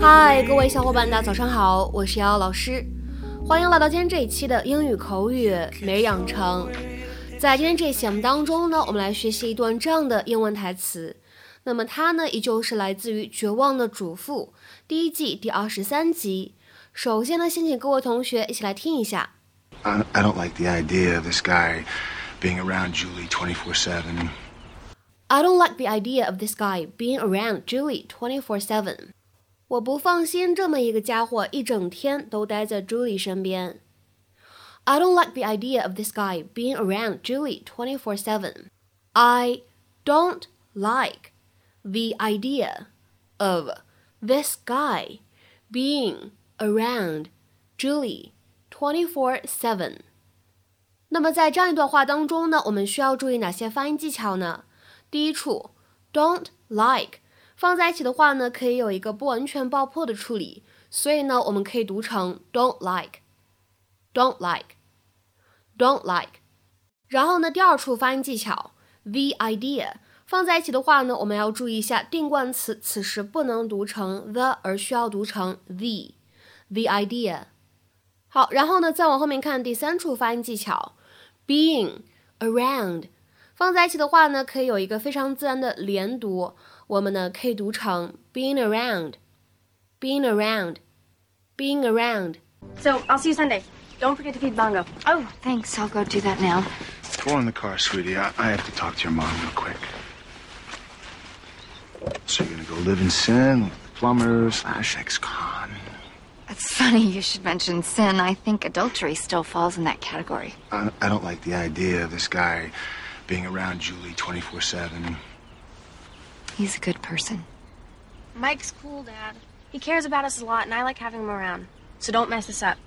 嗨，各位小伙伴，大家早上好，我是瑶瑶老师，欢迎来到今天这一期的英语口语每日养成。在今天这一节目当中呢，我们来学习一段这样的英文台词。那么它呢，依旧是来自于《绝望的主妇》第一季第二十三集。首先呢，先请各位同学一起来听一下。I, I don't like the idea of this guy being around Julie twenty four seven. I don't like the idea of this guy being around Julie twenty four seven。我不放心这么一个家伙一整天都待在 Julie 身边。I don't like the idea of this guy being around Julie twenty four seven. I don't like the idea of this guy being around Julie twenty four seven. 那么在这样一段话当中呢，我们需要注意哪些发音技巧呢？第一处，don't like 放在一起的话呢，可以有一个不完全爆破的处理，所以呢，我们可以读成 don't like，don't like，don't like。然后呢，第二处发音技巧，the idea 放在一起的话呢，我们要注意一下定冠词，此时不能读成 the，而需要读成 the，the idea。好，然后呢，再往后面看第三处发音技巧，being around 放在一起的话呢，可以有一个非常自然的连读，我们呢可以读成 being around，being around，being around。 So I'll see you Sunday. Don't forget to feed Bongo. Oh, thanks. I'll go do that now. Throw in the car, sweetie. I, I have to talk to your mom real quick. So you're gonna go live in sin with the plumber slash ex-con. It's funny you should mention sin. I think adultery still falls in that category. I, I don't like the idea of this guy being around Julie 24 7. He's a good person. Mike's cool, Dad. He cares about us a lot, and I like having him around. So don't mess this up.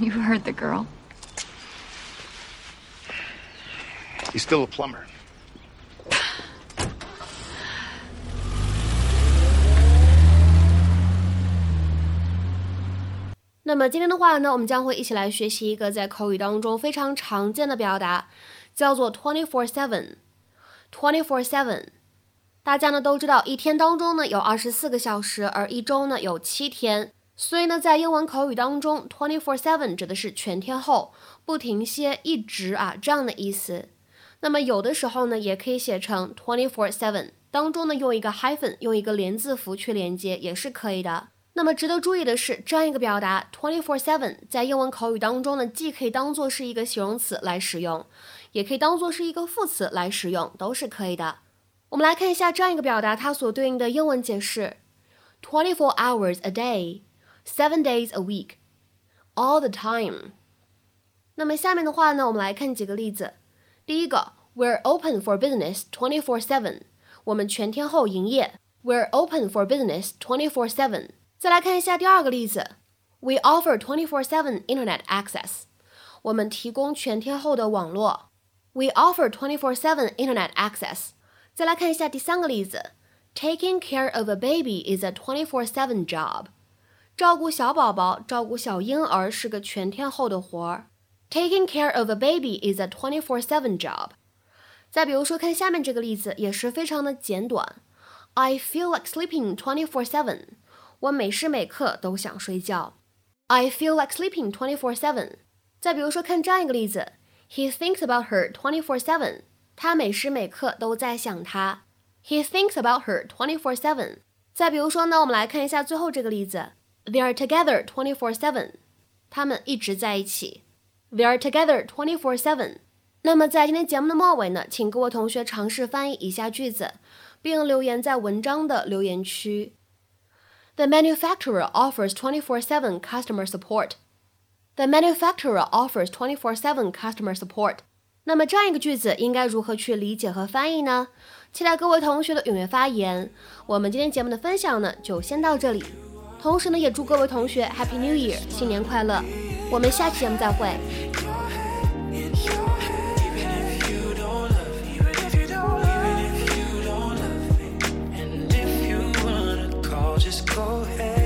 You heard the girl. He's still a plumber. 那么今天的话呢，我们将会一起来学习一个在口语当中非常常见的表达，叫做 twenty four seven。twenty four seven，大家呢都知道，一天当中呢有二十四个小时，而一周呢有七天。所以呢，在英文口语当中，twenty four seven 指的是全天候、不停歇、一直啊这样的意思。那么有的时候呢，也可以写成 twenty four seven，当中呢用一个 hyphen，用一个连字符去连接也是可以的。那么值得注意的是，这样一个表达 twenty four seven 在英文口语当中呢，既可以当做是一个形容词来使用，也可以当做是一个副词来使用，都是可以的。我们来看一下这样一个表达，它所对应的英文解释：twenty four hours a day。Seven days a week, all the time。那么下面的话呢，我们来看几个例子。第一个，We're open for business twenty four seven。我们全天候营业。We're open for business twenty four seven。再来看一下第二个例子，We offer twenty four seven internet access。我们提供全天候的网络。We offer twenty four seven internet access。再来看一下第三个例子，Taking care of a baby is a twenty four seven job。照顾小宝宝、照顾小婴儿是个全天候的活儿。Taking care of a baby is a twenty-four-seven job。再比如说，看下面这个例子，也是非常的简短。I feel like sleeping twenty-four-seven。 我每时每刻都想睡觉。I feel like sleeping twenty-four-seven。再比如说，看这样一个例子，He thinks about her twenty-four-seven。他每时每刻都在想她。He thinks about her twenty-four-seven。再比如说呢，我们来看一下最后这个例子。They are together twenty four seven，他们一直在一起。They are together twenty four seven。那么在今天节目的末尾呢，请各位同学尝试翻译以下句子，并留言在文章的留言区。The manufacturer offers twenty four seven customer support. The manufacturer offers twenty four seven customer support. 那么这样一个句子应该如何去理解和翻译呢？期待各位同学的踊跃发言。我们今天节目的分享呢，就先到这里。同时呢，也祝各位同学 Happy New Year，新年快乐！我们下期节目再会。Just go ahead.